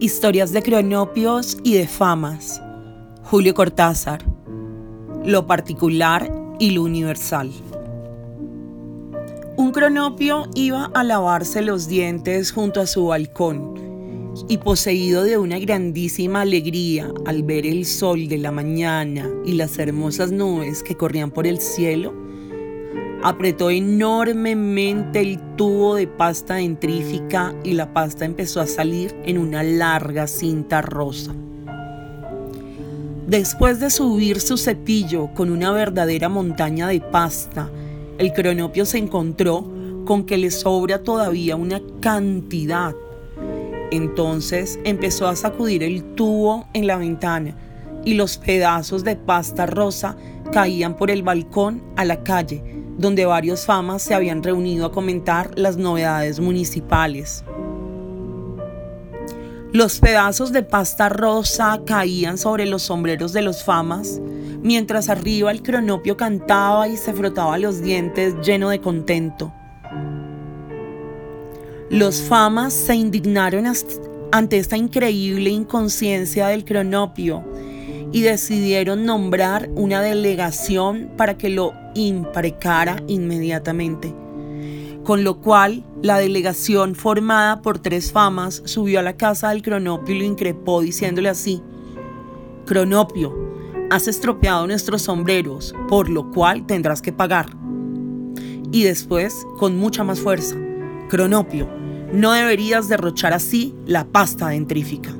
Historias de cronopios y de famas. Julio Cortázar. Lo particular y lo universal. Un cronopio iba a lavarse los dientes junto a su balcón y poseído de una grandísima alegría al ver el sol de la mañana y las hermosas nubes que corrían por el cielo, apretó enormemente el tubo de pasta dentrífica y la pasta empezó a salir en una larga cinta rosa. Después de subir su cepillo con una verdadera montaña de pasta, el cronopio se encontró con que le sobra todavía una cantidad. Entonces empezó a sacudir el tubo en la ventana y los pedazos de pasta rosa caían por el balcón a la calle, donde varios famas se habían reunido a comentar las novedades municipales. Los pedazos de pasta rosa caían sobre los sombreros de los famas, mientras arriba el cronopio cantaba y se frotaba los dientes lleno de contento. Los famas se indignaron ante esta increíble inconsciencia del cronopio y decidieron nombrar una delegación para que lo imprecara inmediatamente. Con lo cual, la delegación formada por tres famas subió a la casa del Cronopio y lo increpó diciéndole así, Cronopio, has estropeado nuestros sombreros, por lo cual tendrás que pagar. Y después, con mucha más fuerza, Cronopio, no deberías derrochar así la pasta dentrífica.